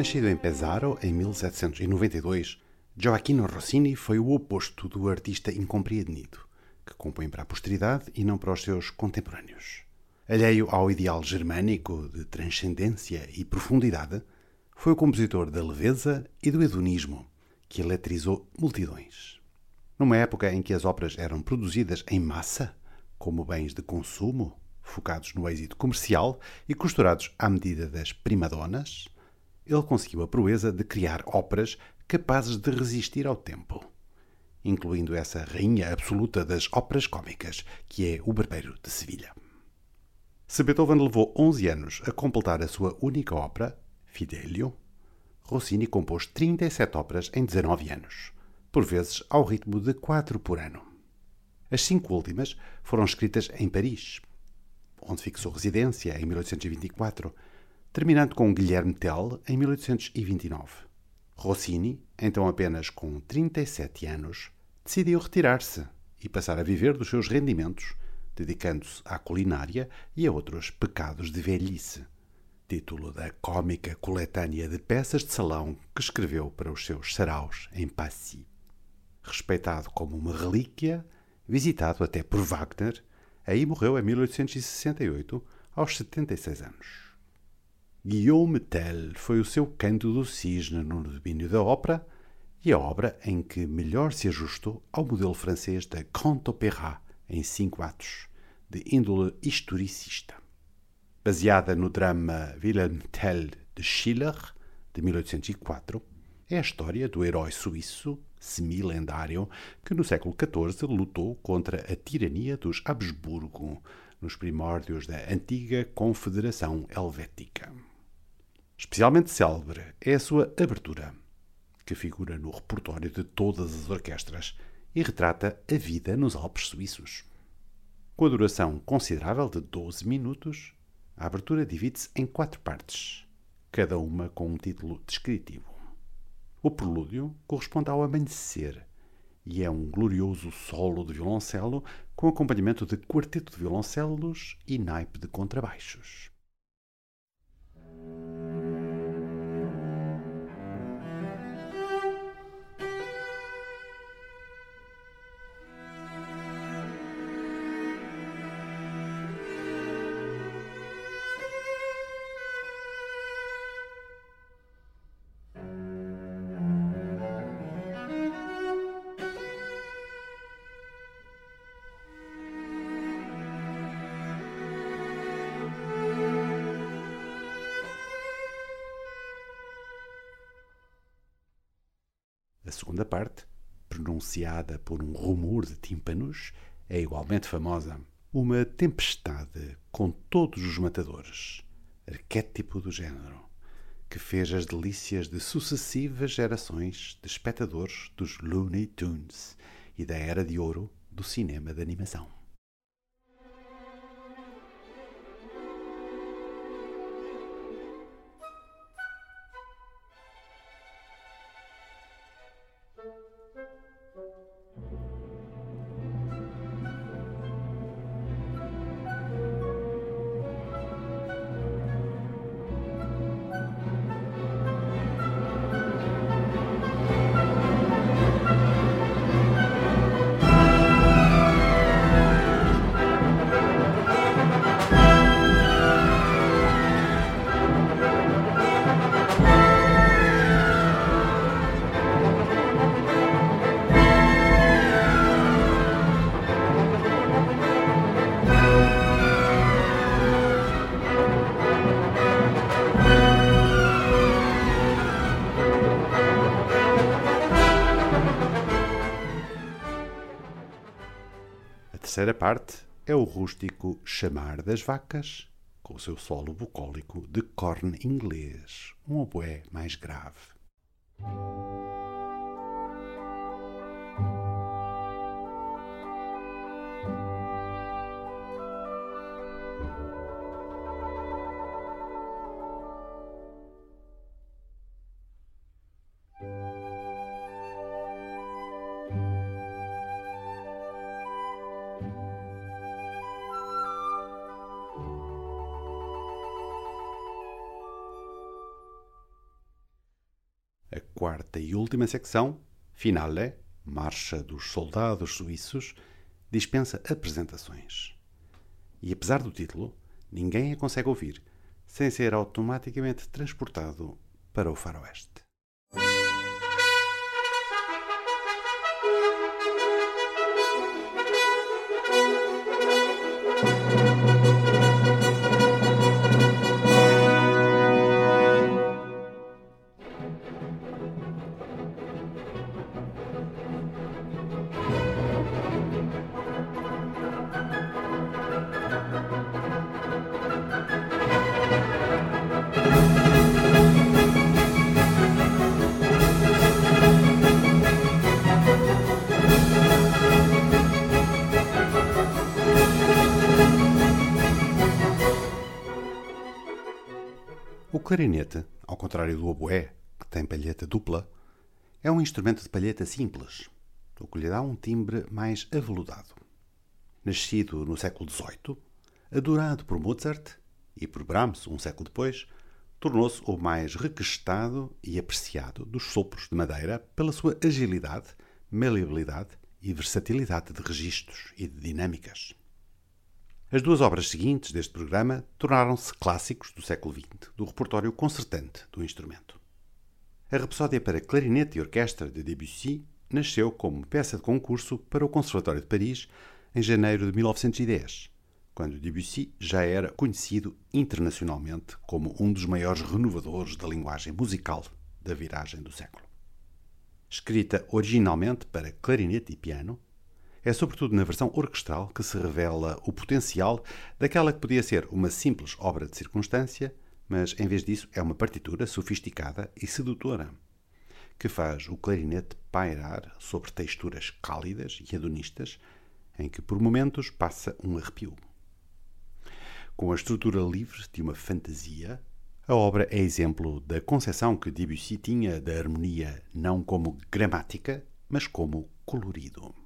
Nascido em Pesaro em 1792, Gioacchino Rossini foi o oposto do artista incompreendido, que compõe para a posteridade e não para os seus contemporâneos. Alheio ao ideal germânico de transcendência e profundidade, foi o compositor da leveza e do hedonismo, que eletrizou multidões. Numa época em que as óperas eram produzidas em massa, como bens de consumo, focados no êxito comercial e costurados à medida das primadonas, ele conseguiu a proeza de criar óperas capazes de resistir ao tempo, incluindo essa rainha absoluta das óperas cômicas, que é o Barbeiro de Sevilha. Se Beethoven levou 11 anos a completar a sua única ópera, Fidelio, Rossini compôs 37 óperas em 19 anos, por vezes ao ritmo de 4 por ano. As cinco últimas foram escritas em Paris, onde fixou residência em 1824, terminando com Guilherme Tell em 1829. Rossini, então apenas com 37 anos, decidiu retirar-se e passar a viver dos seus rendimentos, dedicando-se à culinária e a outros pecados de velhice. Título da cômica coletânea de peças de salão que escreveu para os seus saraus em Passy. Respeitado como uma relíquia, visitado até por Wagner, aí morreu em 1868, aos 76 anos. Guillaume Tell foi o seu canto do cisne no domínio da ópera e a obra em que melhor se ajustou ao modelo francês da Grand Opéra em cinco atos, de índole historicista. Baseada no drama Wilhelm Tell de Schiller, de 1804, é a história do herói suíço semi-lendário que no século XIV lutou contra a tirania dos Habsburgo nos primórdios da antiga Confederação Helvética. Especialmente célebre é a sua abertura, que figura no repertório de todas as orquestras e retrata a vida nos Alpes suíços. Com a duração considerável de 12 minutos, a abertura divide-se em quatro partes, cada uma com um título descritivo. O prelúdio corresponde ao amanhecer e é um glorioso solo de violoncelo com acompanhamento de quarteto de violoncelos e naipe de contrabaixos. Segunda parte, pronunciada por um rumor de tímpanos, é igualmente famosa. Uma tempestade com todos os matadores, arquétipo do género, que fez as delícias de sucessivas gerações de espectadores dos Looney Tunes e da era de ouro do cinema de animação. Terceira parte é o rústico Chamar das Vacas, com o seu solo bucólico de corne inglês, um oboé mais grave. Última secção, Finale, Marcha dos Soldados Suíços, dispensa apresentações. E apesar do título, ninguém a consegue ouvir sem ser automaticamente transportado para o faroeste. Clarinete, ao contrário do oboé, que tem palheta dupla, é um instrumento de palheta simples, o que lhe dá um timbre mais aveludado. Nascido no século XVIII, adorado por Mozart e por Brahms um século depois, tornou-se o mais requestado e apreciado dos sopros de madeira pela sua agilidade, maleabilidade e versatilidade de registros e de dinâmicas. As duas obras seguintes deste programa tornaram-se clássicos do século XX, do repertório concertante do instrumento. A Rapsódia para Clarinete e Orquestra de Debussy nasceu como peça de concurso para o Conservatório de Paris em janeiro de 1910, quando Debussy já era conhecido internacionalmente como um dos maiores renovadores da linguagem musical da viragem do século. Escrita originalmente para clarinete e piano, é sobretudo na versão orquestral que se revela o potencial daquela que podia ser uma simples obra de circunstância, mas em vez disso é uma partitura sofisticada e sedutora, que faz o clarinete pairar sobre texturas cálidas e hedonistas, em que por momentos passa um arrepio. Com a estrutura livre de uma fantasia, a obra é exemplo da concepção que Debussy tinha da harmonia não como gramática, mas como colorido.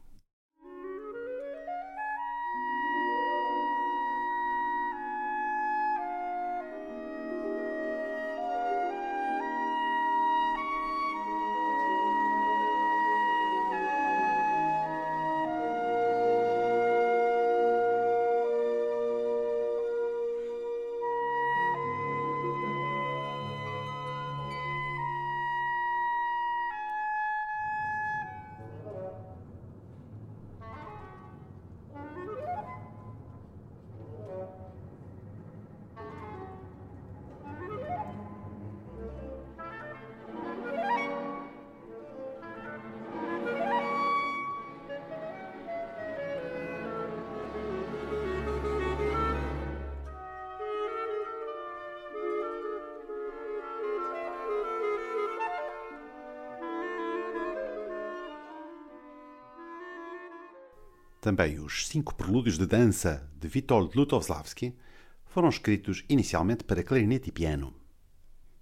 Também os cinco prelúdios de dança de Witold Lutowslavski foram escritos inicialmente para clarinete e piano.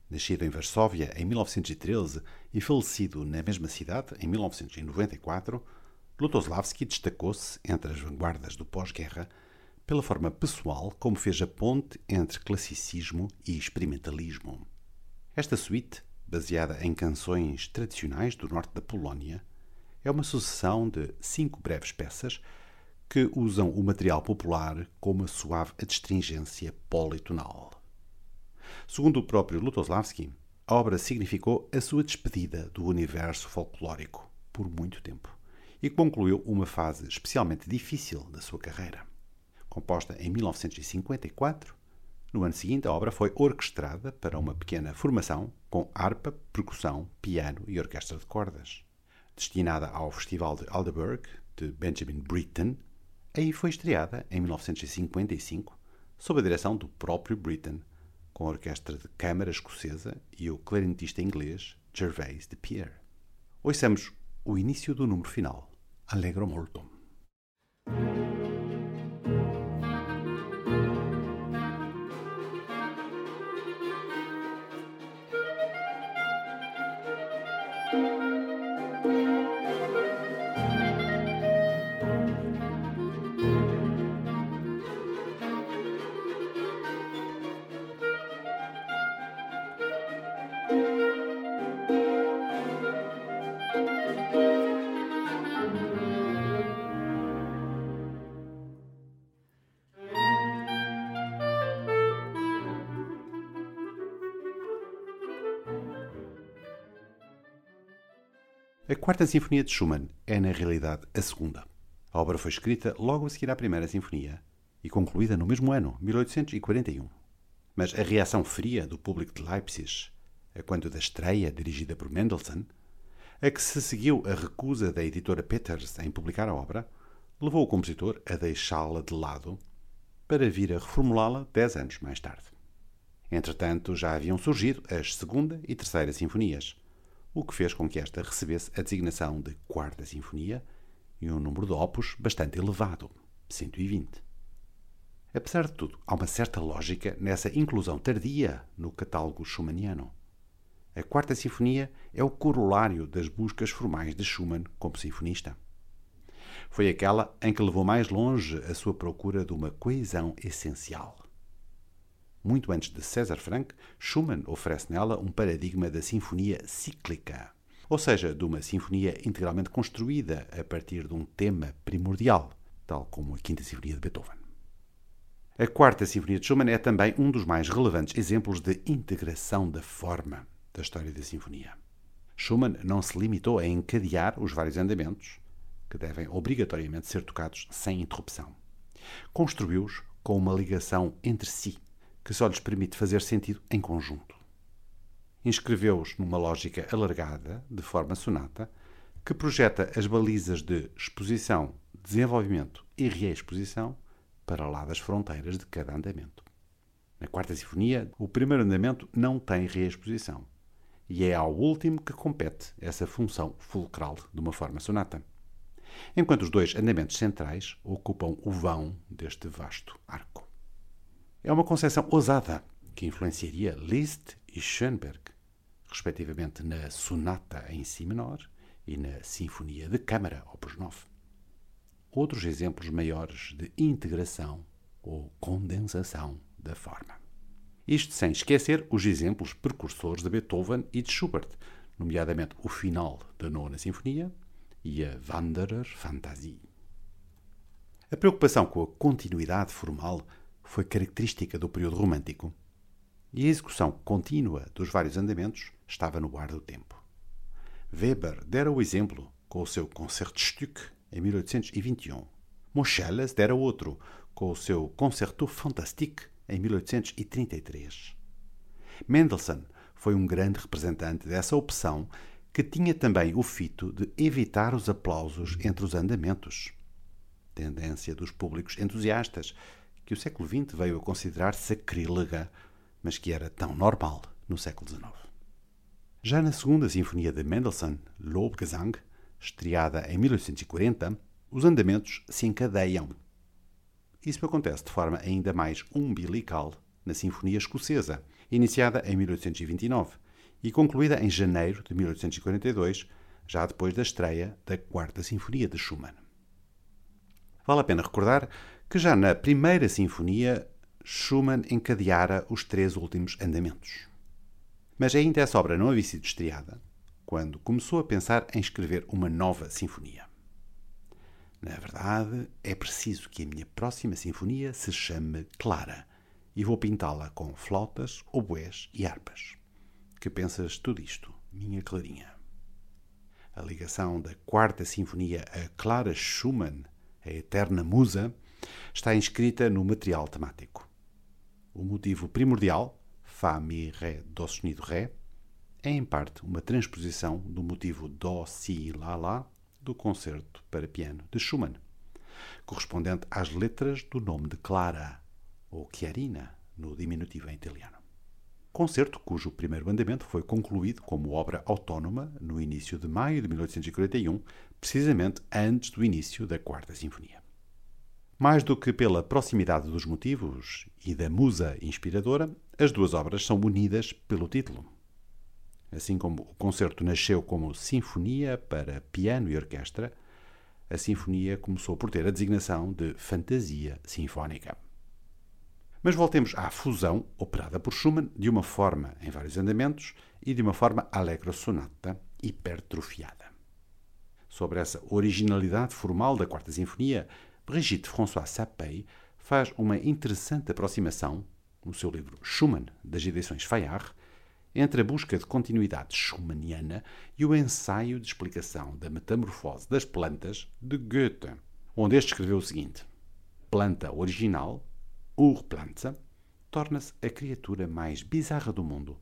Nascido em Varsóvia em 1913 e falecido na mesma cidade em 1994, Lutowslavski destacou-se entre as vanguardas do pós-guerra pela forma pessoal como fez a ponte entre classicismo e experimentalismo. Esta suíte, baseada em canções tradicionais do norte da Polónia, é uma sucessão de cinco breves peças que usam o material popular com uma suave adstringência politonal. Segundo o próprio Lutoslavski, a obra significou a sua despedida do universo folclórico por muito tempo e concluiu uma fase especialmente difícil da sua carreira. Composta em 1954, no ano seguinte a obra foi orquestrada para uma pequena formação com harpa, percussão, piano e orquestra de cordas. Destinada ao Festival de Aldeburgh de Benjamin Britten, Aí foi estreada, em 1955, sob a direção do próprio Britten, com a orquestra de câmara escocesa e o clarinetista inglês Gervais de Pierre. Ouçamos o início do número final, Allegro Molto. Quarta Sinfonia de Schumann é, na realidade, a segunda. A obra foi escrita logo a seguir à Primeira Sinfonia e concluída no mesmo ano, 1841. Mas a reação fria do público de Leipzig, a quando da estreia dirigida por Mendelssohn, a que se seguiu a recusa da editora Peters em publicar a obra, levou o compositor a deixá-la de lado para vir a reformulá-la dez anos mais tarde. Entretanto, já haviam surgido as segunda e terceira sinfonias, o que fez com que esta recebesse a designação de Quarta Sinfonia e um número de opus bastante elevado, 120. Apesar de tudo, há uma certa lógica nessa inclusão tardia no catálogo schumanniano. A Quarta Sinfonia é o corolário das buscas formais de Schumann como sinfonista. Foi aquela em que levou mais longe a sua procura de uma coesão essencial. Muito antes de César Franck, Schumann oferece nela um paradigma da sinfonia cíclica, ou seja, de uma sinfonia integralmente construída a partir de um tema primordial, tal como a Quinta Sinfonia de Beethoven. A Quarta Sinfonia de Schumann é também um dos mais relevantes exemplos de integração da forma da história da sinfonia. Schumann não se limitou a encadear os vários andamentos, que devem obrigatoriamente ser tocados sem interrupção. Construiu-os com uma ligação entre si que só lhes permite fazer sentido em conjunto. Inscreveu-os numa lógica alargada, de forma sonata, que projeta as balizas de exposição, desenvolvimento e reexposição para lá das fronteiras de cada andamento. Na Quarta Sinfonia, o primeiro andamento não tem reexposição, e é ao último que compete essa função fulcral de uma forma sonata. Enquanto os dois andamentos centrais ocupam o vão deste vasto arco. É uma concepção ousada que influenciaria Liszt e Schoenberg, respectivamente na Sonata em Si menor e na Sinfonia de Câmara, opus 9. Outros exemplos maiores de integração ou condensação da forma. Isto sem esquecer os exemplos precursores de Beethoven e de Schubert, nomeadamente o final da Nona Sinfonia e a Wanderer Fantasie. A preocupação com a continuidade formal foi característica do período romântico, e a execução contínua dos vários andamentos estava no ar do tempo. Weber dera o exemplo com o seu Concertstück em 1821. Moscheles dera outro com o seu Concerto Fantastique em 1833. Mendelssohn foi um grande representante dessa opção que tinha também o fito de evitar os aplausos entre os andamentos. Tendência dos públicos entusiastas que o século XX veio a considerar sacrílega, mas que era tão normal no século XIX. Já na segunda sinfonia de Mendelssohn, Lobgesang, estreada em 1840, os andamentos se encadeiam. Isso acontece de forma ainda mais umbilical na Sinfonia Escocesa, iniciada em 1829 e concluída em janeiro de 1842, já depois da estreia da Quarta Sinfonia de Schumann. Vale a pena recordar que já na primeira sinfonia Schumann encadeara os três últimos andamentos. Mas ainda essa obra não havia sido estreada quando começou a pensar em escrever uma nova sinfonia. Na verdade, é preciso que a minha próxima sinfonia se chame Clara e vou pintá-la com flautas, oboés e harpas. Que pensas tudo isto, minha Clarinha? A ligação da quarta sinfonia a Clara Schumann, a eterna musa, está inscrita no material temático. O motivo primordial, Fá, Mi, Ré, Dó sustenido, Ré, é em parte uma transposição do motivo Dó, Si, Lá, Lá do concerto para piano de Schumann, correspondente às letras do nome de Clara, ou Chiarina, no diminutivo em italiano. Concerto cujo primeiro andamento foi concluído como obra autónoma no início de maio de 1841, precisamente antes do início da Quarta Sinfonia. Mais do que pela proximidade dos motivos e da musa inspiradora, as duas obras são unidas pelo título. Assim como o concerto nasceu como Sinfonia para piano e orquestra, a sinfonia começou por ter a designação de Fantasia Sinfónica. Mas voltemos à fusão operada por Schumann de uma forma em vários andamentos e de uma forma allegro sonata hipertrofiada. Sobre essa originalidade formal da Quarta Sinfonia, Brigitte François Sapey faz uma interessante aproximação no seu livro Schumann, das edições Fayard, entre a busca de continuidade schumanniana e o ensaio de explicação da metamorfose das plantas de Goethe, onde este escreveu o seguinte: Planta original, Urpflanze, torna-se a criatura mais bizarra do mundo,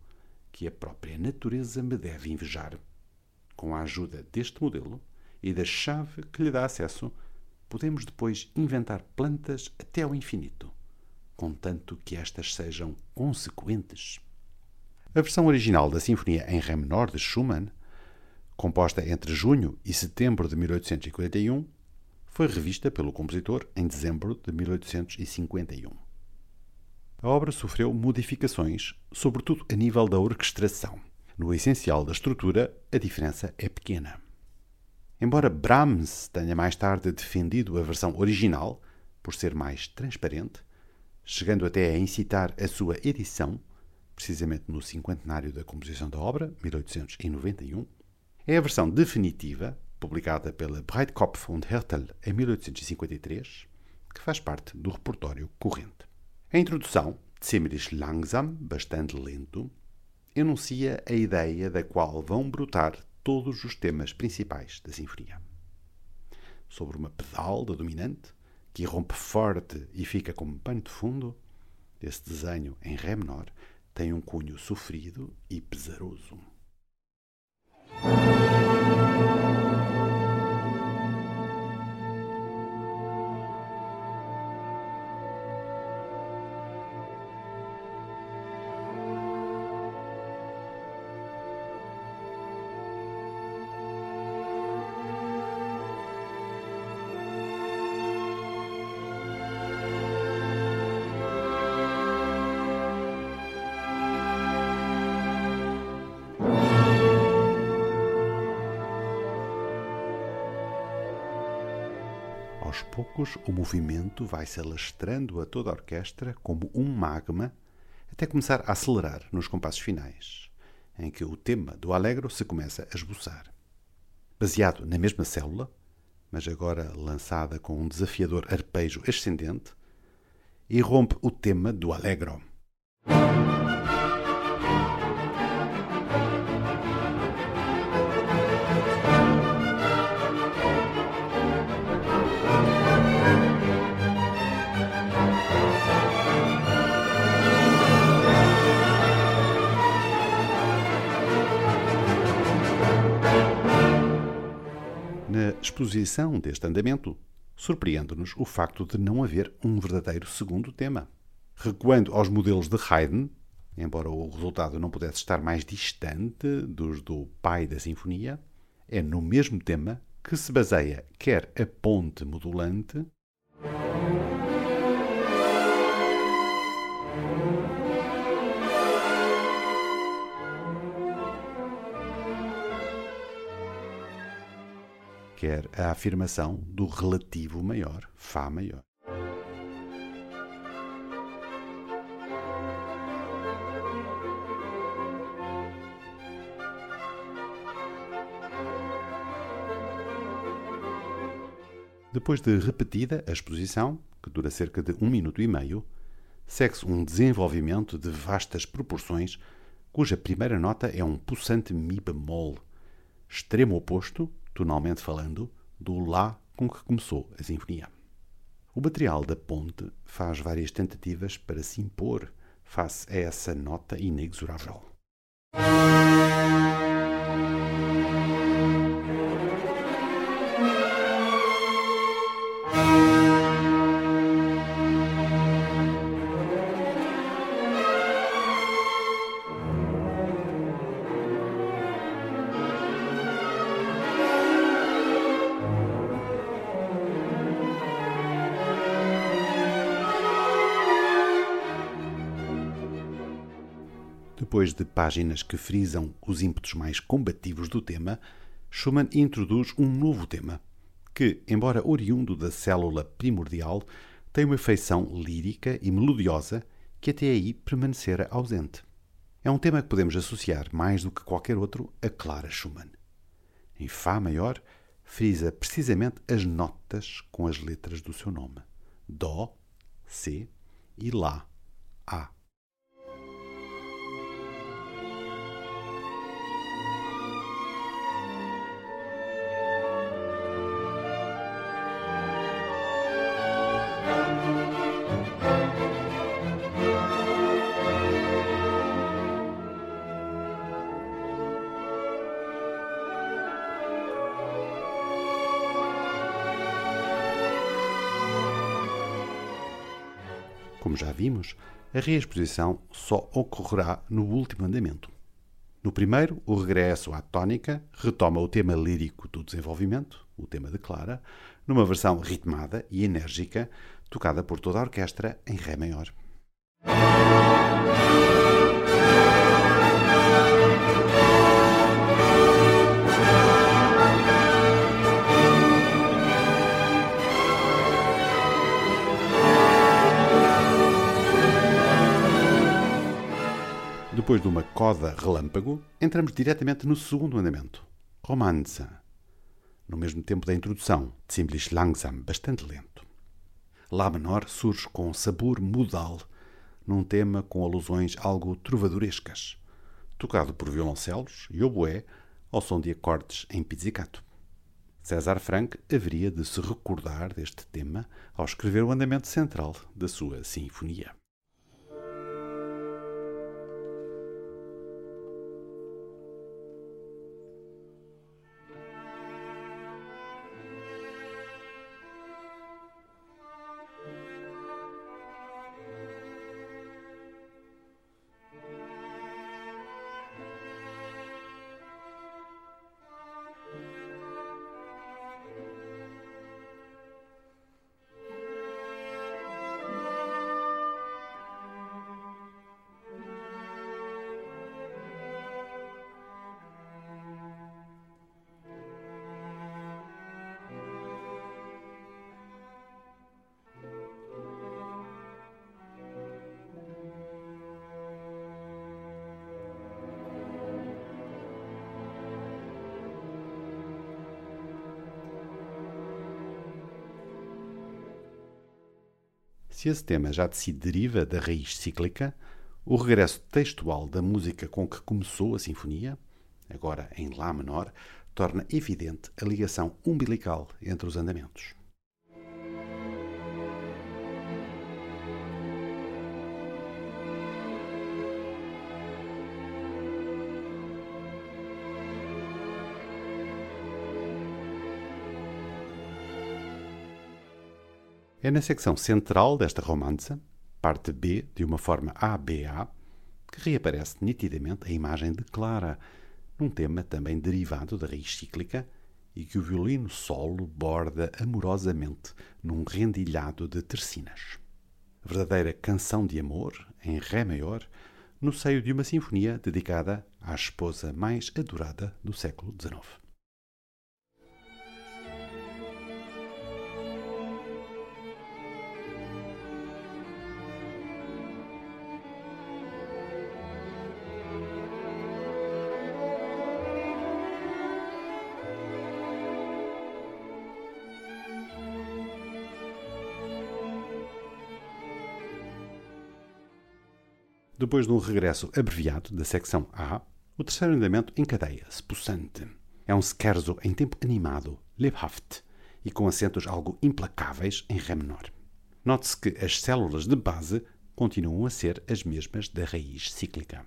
que a própria natureza me deve invejar. Com a ajuda deste modelo e da chave que lhe dá acesso, podemos depois inventar plantas até ao infinito, contanto que estas sejam consequentes. A versão original da Sinfonia em Ré menor de Schumann, composta entre junho e setembro de 1841, foi revista pelo compositor em dezembro de 1851. A obra sofreu modificações, sobretudo a nível da orquestração. No essencial da estrutura, a diferença é pequena. Embora Brahms tenha mais tarde defendido a versão original por ser mais transparente, chegando até a incitar a sua edição, precisamente no cinquentenário da composição da obra, 1891, é a versão definitiva, publicada pela Breitkopf und Hertel em 1853, que faz parte do repertório corrente. A introdução, ziemlich langsam, bastante lento, enuncia a ideia da qual vão brotar todos os temas principais da sinfonia. Sobre uma pedal da dominante, que irrompe forte e fica como pano de fundo, esse desenho em Ré menor tem um cunho sofrido e pesaroso. Poucos, o movimento vai se alastrando a toda a orquestra como um magma, até começar a acelerar nos compassos finais, em que o tema do Allegro se começa a esboçar. Baseado na mesma célula, mas agora lançada com um desafiador arpejo ascendente, irrompe o tema do Allegro. Exposição deste andamento, surpreende-nos o facto de não haver um verdadeiro segundo tema. Recuando aos modelos de Haydn, embora o resultado não pudesse estar mais distante dos do pai da sinfonia, é no mesmo tema que se baseia quer a ponte modulante, quer a afirmação do relativo maior, Fá maior. Depois de repetida a exposição, que dura cerca de um minuto e meio, segue-se um desenvolvimento de vastas proporções, cuja primeira nota é um pulsante Mi bemol, extremo oposto, tonalmente falando, do Lá com que começou a sinfonia. O material da ponte faz várias tentativas para se impor face a essa nota inexorável. Depois de páginas que frisam os ímpetos mais combativos do tema, Schumann introduz um novo tema, que, embora oriundo da célula primordial, tem uma feição lírica e melodiosa que até aí permanecera ausente. É um tema que podemos associar mais do que qualquer outro a Clara Schumann. Em Fá maior, frisa precisamente as notas com as letras do seu nome: Dó, C e Lá, A. já vimos, a reexposição só ocorrerá no último andamento. No primeiro, o regresso à tónica retoma o tema lírico do desenvolvimento, o tema de Clara, numa versão ritmada e enérgica, tocada por toda a orquestra em Ré maior. Depois de uma coda relâmpago, entramos diretamente no segundo andamento, Romanze, no mesmo tempo da introdução, Ziemlich langsam, bastante lento. Lá menor surge com sabor modal, num tema com alusões algo trovadorescas, tocado por violoncelos e oboé ao som de acordes em pizzicato. César Franck haveria de se recordar deste tema ao escrever o andamento central da sua sinfonia. Se esse tema já de si deriva da raiz cíclica, o regresso textual da música com que começou a sinfonia, agora em Lá menor, torna evidente a ligação umbilical entre os andamentos. É na secção central desta romança, parte B de uma forma ABA, que reaparece nitidamente a imagem de Clara, num tema também derivado da raiz cíclica e que o violino solo borda amorosamente num rendilhado de tercinas. Verdadeira canção de amor, em Ré maior, no seio de uma sinfonia dedicada à esposa mais adorada do século XIX. Depois de um regresso abreviado da secção A, o terceiro andamento encadeia-se, possante. É um scherzo em tempo animado, lebhaft, e com acentos algo implacáveis em Ré menor. Note-se que as células de base continuam a ser as mesmas da raiz cíclica.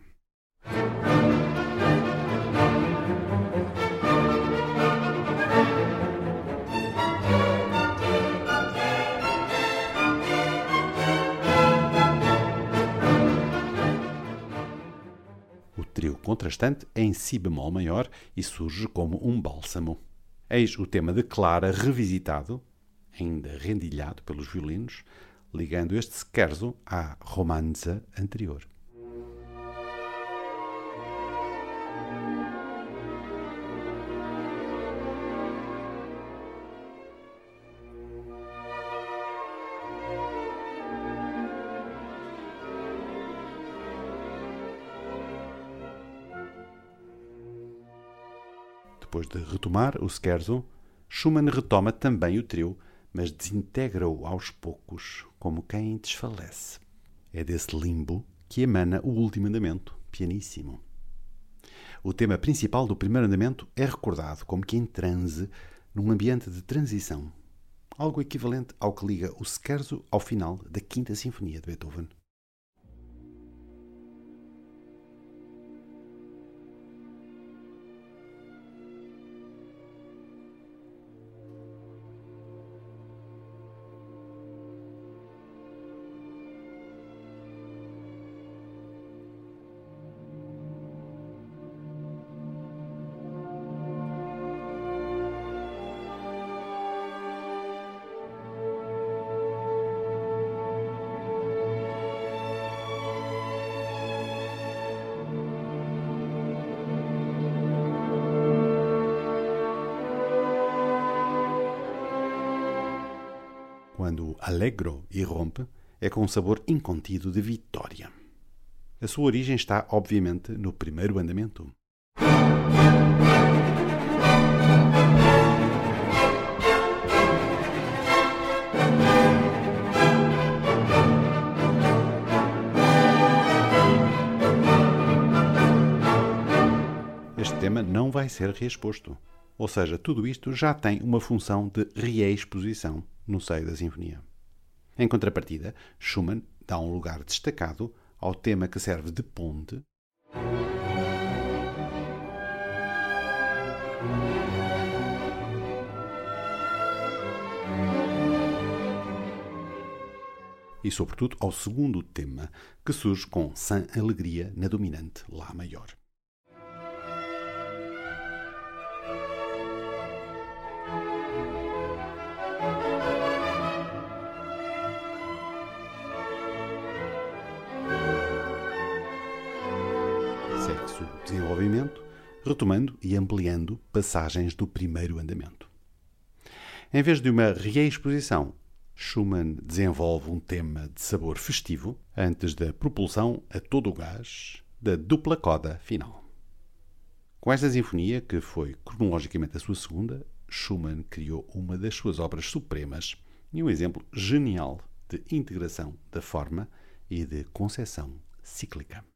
Contrastante em si bemol maior e surge como um bálsamo. Eis o tema de Clara revisitado, ainda rendilhado pelos violinos, ligando este scherzo à romanza anterior. Depois de retomar o scherzo, Schumann retoma também o trio, mas desintegra-o aos poucos, como quem desfalece. É desse limbo que emana o último andamento, pianíssimo. O tema principal do primeiro andamento é recordado como que em transe, num ambiente de transição, algo equivalente ao que liga o scherzo ao final da Quinta Sinfonia de Beethoven. Allegro irrompe, é com um sabor incontido de vitória. A sua origem está, obviamente, no primeiro andamento. Este tema não vai ser reexposto. Ou seja, tudo isto já tem uma função de reexposição no seio da sinfonia. Em contrapartida, Schumann dá um lugar destacado ao tema que serve de ponte e, sobretudo, ao segundo tema, que surge com Sem Alegria na dominante Lá maior. Segue-se o desenvolvimento, retomando e ampliando passagens do primeiro andamento. Em vez de uma reexposição, Schumann desenvolve um tema de sabor festivo antes da propulsão a todo o gás da dupla coda final. Com esta sinfonia, que foi cronologicamente a sua segunda, Schumann criou uma das suas obras supremas e um exemplo genial de integração da forma e de concepção cíclica.